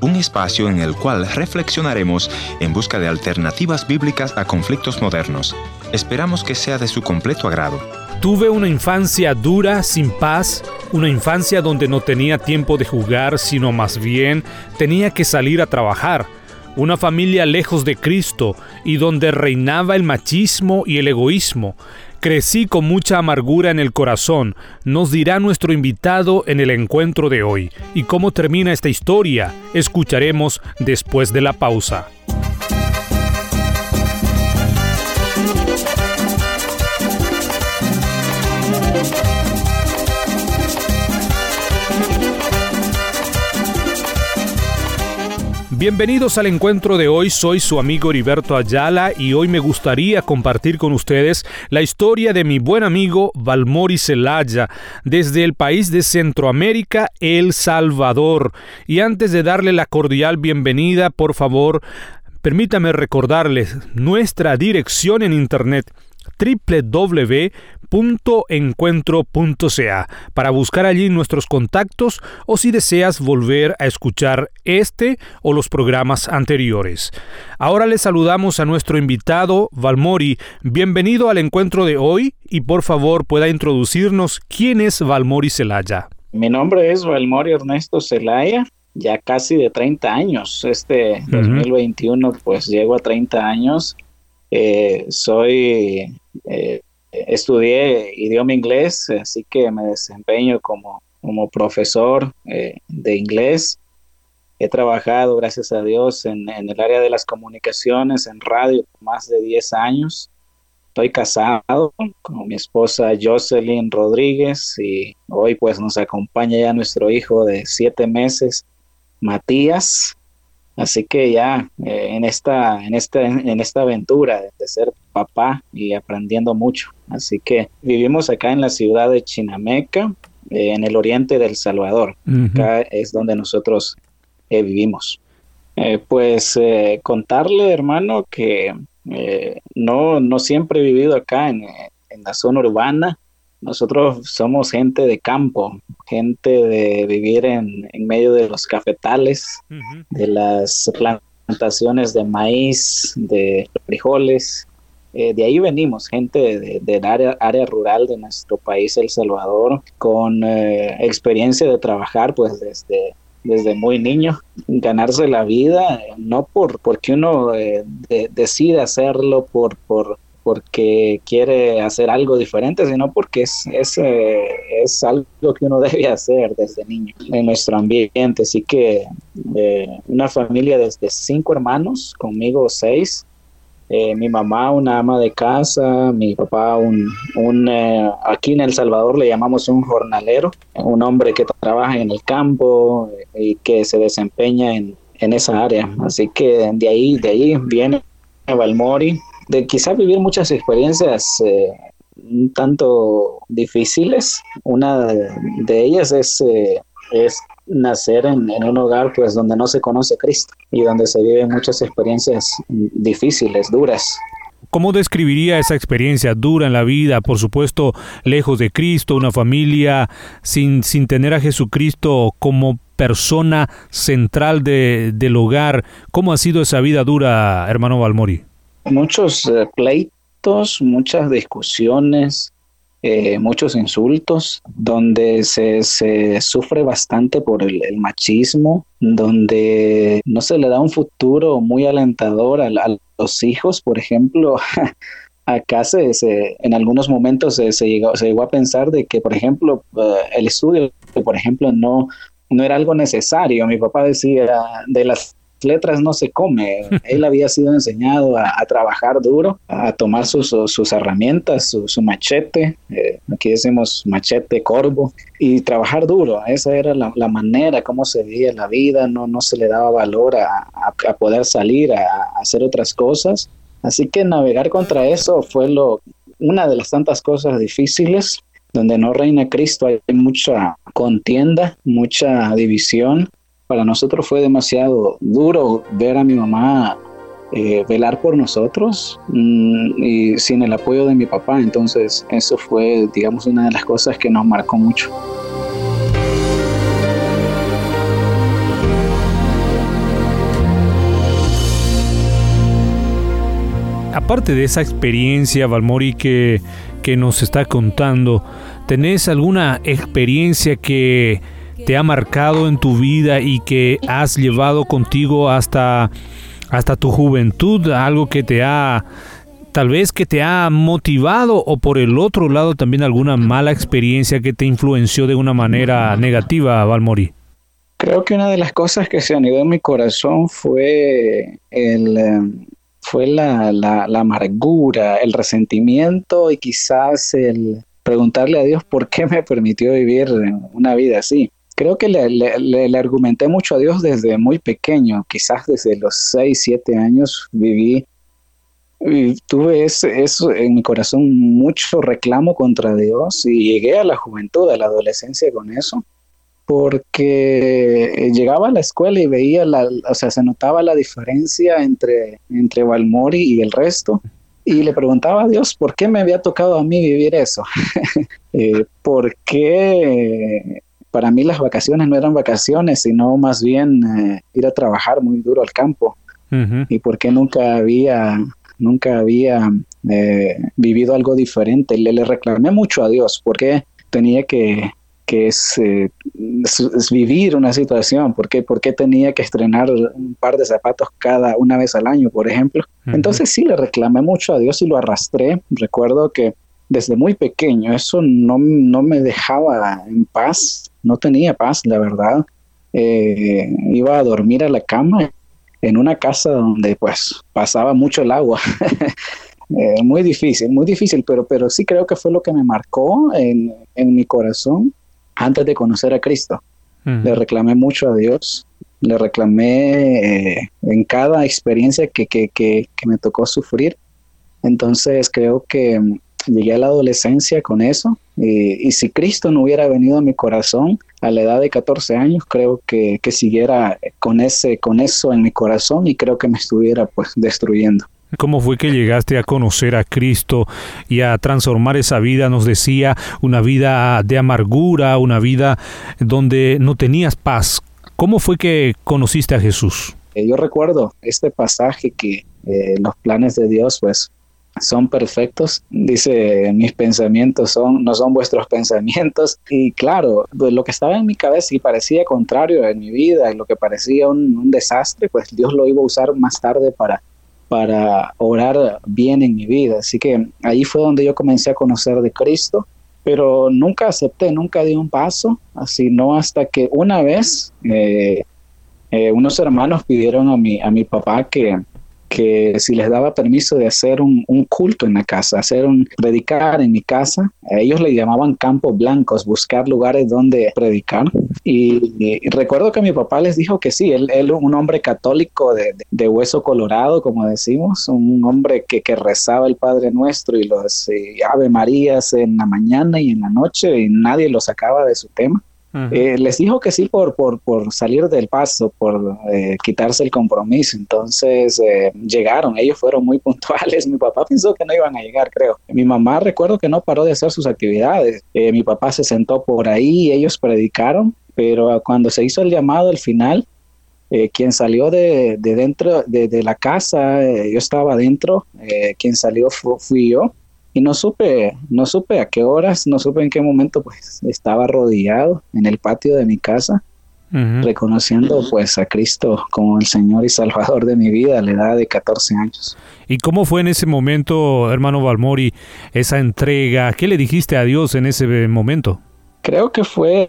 Un espacio en el cual reflexionaremos en busca de alternativas bíblicas a conflictos modernos. Esperamos que sea de su completo agrado. Tuve una infancia dura, sin paz, una infancia donde no tenía tiempo de jugar, sino más bien tenía que salir a trabajar. Una familia lejos de Cristo y donde reinaba el machismo y el egoísmo. Crecí con mucha amargura en el corazón, nos dirá nuestro invitado en el encuentro de hoy. ¿Y cómo termina esta historia? Escucharemos después de la pausa. Bienvenidos al encuentro de hoy, soy su amigo Heriberto Ayala y hoy me gustaría compartir con ustedes la historia de mi buen amigo Valmori Celaya desde el país de Centroamérica, El Salvador. Y antes de darle la cordial bienvenida, por favor, permítame recordarles nuestra dirección en internet www.encuentro.ca para buscar allí nuestros contactos o si deseas volver a escuchar este o los programas anteriores. Ahora le saludamos a nuestro invitado Valmori. Bienvenido al encuentro de hoy y por favor pueda introducirnos quién es Valmori Celaya. Mi nombre es Valmori Ernesto Celaya ya casi de 30 años. Este 2021 pues llego a 30 años. Eh, soy eh, estudié idioma inglés, así que me desempeño como, como profesor eh, de inglés. He trabajado, gracias a Dios, en, el área de las comunicaciones, en radio, más de 10 años. Estoy casado con mi esposa Jocelyn Rodríguez y hoy pues nos acompaña ya nuestro hijo de 7 meses, Matías. Así que ya eh, en, esta, en, esta, en esta aventura de ser papá y aprendiendo mucho. Así que vivimos acá en la ciudad de Chinameca, eh, en el oriente del Salvador. Acá es donde nosotros eh, vivimos. pues contarle, hermano, que no, no siempre he vivido acá en, en la zona urbana. Nosotros somos gente de campo, gente de vivir en, en medio de los cafetales, de las plantaciones de maíz, de frijoles. Eh, de ahí venimos, gente del de, área, área rural de nuestro país, El Salvador, con eh, experiencia de trabajar pues desde, desde muy niño, ganarse la vida, no por porque uno eh, decide hacerlo por, por porque quiere hacer algo diferente, sino porque es, es, eh, es algo que uno debe hacer desde niño en nuestro ambiente. Así que eh, una familia desde cinco hermanos, conmigo seis, eh, mi mamá una ama de casa, mi papá un, un aquí en El Salvador le llamamos un jornalero, un hombre que trabaja en el campo y que se desempeña en, en esa área. Así que de ahí, de ahí viene Valmori, de quizá vivir muchas experiencias eh, un tanto difíciles. Una de, ellas es, eh, es nacer en, un hogar pues donde no se conoce Cristo y donde se viven muchas experiencias difíciles, duras. ¿Cómo describiría esa experiencia dura en la vida? Por supuesto, lejos de Cristo, una familia sin, sin tener a Jesucristo como persona central de, del hogar. ¿Cómo ha sido esa vida dura, hermano Valmori? Muchos eh, pleitos, muchas discusiones, eh, muchos insultos, donde se, se sufre bastante por el, machismo, donde no se le da un futuro muy alentador a, los hijos, por ejemplo. acá se, en algunos momentos se, llegó, se llegó a pensar de que, por ejemplo, eh, el estudio, por ejemplo, no, no era algo necesario. Mi papá decía, de las letras no se come. Él había sido enseñado a, trabajar duro, a tomar sus, sus herramientas, su, machete, eh, aquí decimos machete corvo, y trabajar duro. Esa era la, manera como se veía la vida, no, no se le daba valor a, a poder salir, a, hacer otras cosas. Así que navegar contra eso fue lo, una de las tantas cosas difíciles donde no reina Cristo hay mucha contienda, mucha división, para nosotros fue demasiado duro ver a mi mamá eh, velar por nosotros mm, y sin el apoyo de mi papá. Entonces eso fue, digamos, una de las cosas que nos marcó mucho. Aparte de esa experiencia, Valmori, que, que nos está contando, ¿tenés alguna experiencia que te ha marcado en tu vida y que has llevado contigo hasta, hasta tu juventud? Algo que te ha tal vez que te ha motivado o por el otro lado también alguna mala experiencia que te influenció de una manera negativa, Valmori? Creo que una de las cosas que se anidó en mi corazón fue el em, fue la, amargura, el resentimiento y quizás el preguntarle a Dios por qué me permitió vivir una vida así. Creo que le, le, argumenté mucho a Dios desde muy pequeño, quizás desde los 6, 7 años viví tuve eso en mi corazón mucho reclamo contra Dios y llegué a la juventud, a la adolescencia con eso, porque llegaba a la escuela y veía, la, o sea, se notaba la diferencia entre, entre Valmori y el resto. Y le preguntaba a Dios por qué me había tocado a mí vivir eso. eh, ¿Por qué para mí las vacaciones no eran vacaciones, sino más bien eh, ir a trabajar muy duro al campo? ¿Y por qué nunca había nunca había eh, vivido algo diferente. Le, le, reclamé mucho a Dios porque tenía que, que es, eh, vivir una situación, porque por qué tenía que estrenar un par de zapatos cada una vez al año, por ejemplo. Entonces sí le reclamé mucho a Dios y lo arrastré. Recuerdo que desde muy pequeño eso no, no me dejaba en paz, no tenía paz, la verdad. Eh, iba a dormir a la cama en una casa donde pues pasaba mucho el agua. Eh, muy difícil, muy difícil, pero, pero sí creo que fue lo que me marcó en, mi corazón antes de conocer a Cristo. Le reclamé mucho a Dios, le reclamé eh, en cada experiencia que, que, que, me tocó sufrir. Entonces creo que llegué a la adolescencia con eso y, y, si Cristo no hubiera venido a mi corazón, a la edad de 14 años creo que, que siguiera con, ese, con eso en mi corazón y creo que me estuviera pues destruyendo. ¿Cómo fue que llegaste a conocer a Cristo y a transformar esa vida? Nos decía una vida de amargura, una vida donde no tenías paz. ¿Cómo fue que conociste a Jesús? Eh, yo recuerdo este pasaje que eh, los planes de Dios pues son perfectos. Dice, mis pensamientos son, no son vuestros pensamientos. Y claro, pues lo que estaba en mi cabeza y parecía contrario en mi vida, lo que parecía un, desastre, pues Dios lo iba a usar más tarde para, para orar bien en mi vida. Así que ahí fue donde yo comencé a conocer de Cristo. Pero nunca acepté, nunca di un paso, así no hasta que una vez eh, eh, unos hermanos pidieron a mi, a mi papá que, que si les daba permiso de hacer un, culto en la casa, hacer un predicar en mi casa, ellos le llamaban campos blancos, buscar lugares donde predicar. Y, recuerdo que mi papá les dijo que sí, él, él un hombre católico de, hueso colorado, como decimos, un hombre que, que rezaba el Padre Nuestro y los eh, Ave Marías en la mañana y en la noche y nadie lo sacaba de su tema. Eh, les dijo que sí por, por, por salir del paso, por eh, quitarse el compromiso. Entonces eh, llegaron, ellos fueron muy puntuales. Mi papá pensó que no iban a llegar, creo. Mi mamá recuerdo que no paró de hacer sus actividades. mi papá se sentó por ahí, ellos predicaron, pero cuando se hizo el llamado al final, quien salió de, de dentro de, de, la casa, yo estaba adentro, quien salió fui yo y no supe, no supe a qué horas, no supe en qué momento, pues estaba arrodillado en el patio de mi casa, reconociendo pues a Cristo como el Señor y Salvador de mi vida a la edad de 14 años. ¿Y cómo fue en ese momento, hermano Balmori, esa entrega? ¿Qué le dijiste a Dios en ese momento? Creo que fue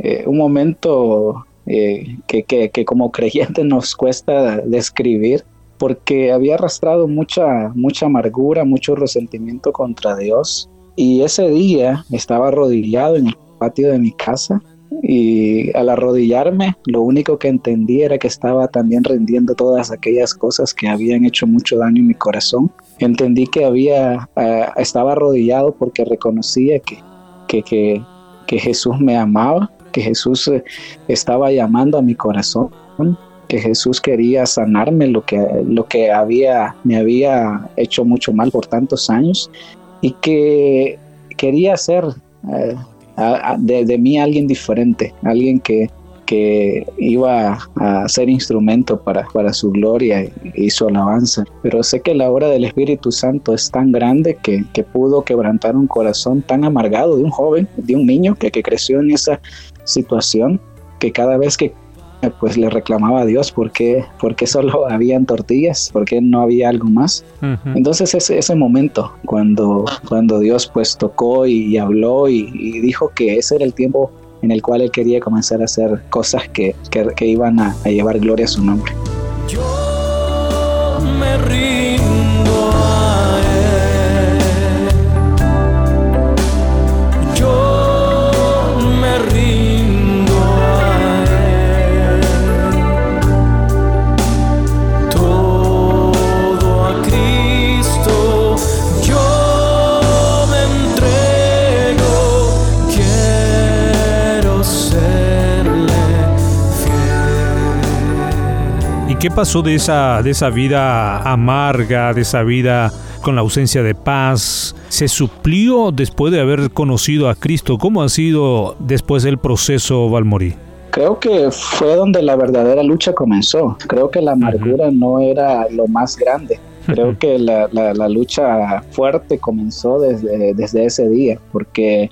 eh, un momento eh, que, que, que como creyente nos cuesta describir porque había arrastrado mucha, mucha amargura, mucho resentimiento contra Dios. Y ese día estaba arrodillado en el patio de mi casa y al arrodillarme lo único que entendí era que estaba también rendiendo todas aquellas cosas que habían hecho mucho daño en mi corazón. Entendí que había, eh, estaba arrodillado porque reconocía que, que, que, que Jesús me amaba, que Jesús eh, estaba llamando a mi corazón que Jesús quería sanarme lo que, lo que había, me había hecho mucho mal por tantos años y que quería ser eh, de, mí alguien diferente, alguien que, que iba a ser instrumento para, para su gloria y, su alabanza. Pero sé que la obra del Espíritu Santo es tan grande que, que pudo quebrantar un corazón tan amargado de un joven, de un niño que, que creció en esa situación, que cada vez que pues le reclamaba a Dios por qué, solo habían tortillas, por qué no había algo más. Entonces ese, ese momento cuando, cuando Dios pues tocó y, habló y, dijo que ese era el tiempo en el cual él quería comenzar a hacer cosas que, iban a, a, llevar gloria a su nombre. Yo qué pasó de esa, de esa vida amarga, de esa vida con la ausencia de paz? ¿Se suplió después de haber conocido a Cristo? ¿Cómo ha sido después del proceso Valmorí? Creo que fue donde la verdadera lucha comenzó. Creo que la amargura no era lo más grande. Creo que la, la, lucha fuerte comenzó desde, desde ese día, porque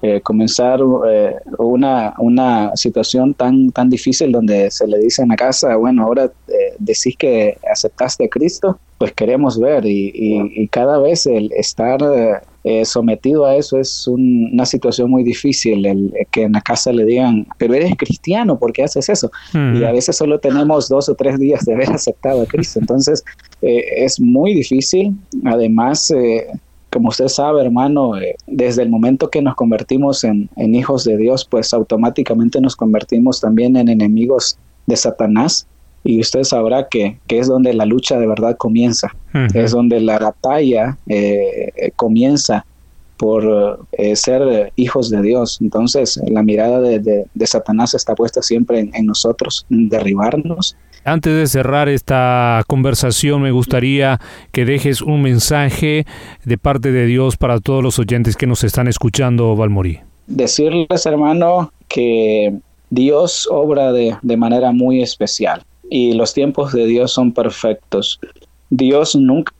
eh, comenzar eh, una, una situación tan, tan difícil donde se le dice en la casa, bueno, ahora eh, decís que aceptaste a Cristo, pues queremos ver y, y, cada vez el estar sometido a eso es una situación muy difícil, el, que en la casa le digan, pero eres cristiano, ¿por qué haces eso? Y a veces solo tenemos dos o tres días de haber aceptado a Cristo, entonces es muy difícil, además como usted sabe, hermano, eh, desde el momento que nos convertimos en, hijos de Dios, pues automáticamente nos convertimos también en enemigos de Satanás. Y usted sabrá que, es donde la lucha de verdad comienza, es donde la batalla eh, comienza por eh, ser hijos de Dios. Entonces, la mirada de, Satanás está puesta siempre en, en nosotros, en derribarnos, antes de cerrar esta conversación, me gustaría que dejes un mensaje de parte de Dios para todos los oyentes que nos están escuchando, Valmorí. Decirles, hermano, que Dios obra de, de manera muy especial y los tiempos de Dios son perfectos. Dios nunca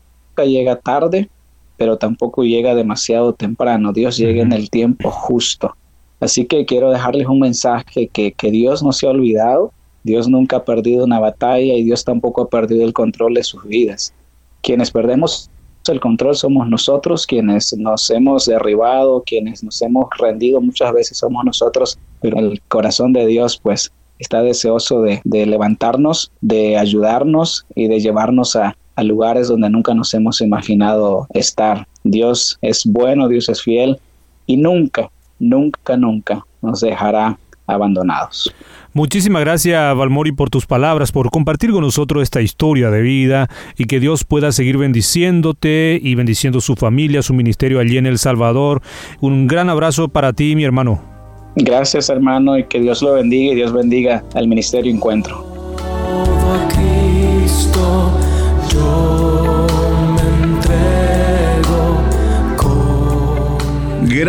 llega tarde, pero tampoco llega demasiado temprano. Dios llega en el tiempo justo. Así que quiero dejarles un mensaje que, que Dios no se ha olvidado, Dios nunca ha perdido una batalla y Dios tampoco ha perdido el control de sus vidas. Quienes perdemos el control somos nosotros, quienes nos hemos derribado, quienes nos hemos rendido muchas veces somos nosotros, pero el corazón de Dios pues está deseoso de, levantarnos, de ayudarnos y de llevarnos a, lugares donde nunca nos hemos imaginado estar. Dios es bueno, Dios es fiel y nunca, nunca, nunca nos dejará abandonados. Muchísimas gracias, Valmori, por tus palabras, por compartir con nosotros esta historia de vida y que Dios pueda seguir bendiciéndote y bendiciendo su familia, su ministerio allí en El Salvador. Un gran abrazo para ti, mi hermano. Gracias, hermano, y que Dios lo bendiga y Dios bendiga al Ministerio Encuentro.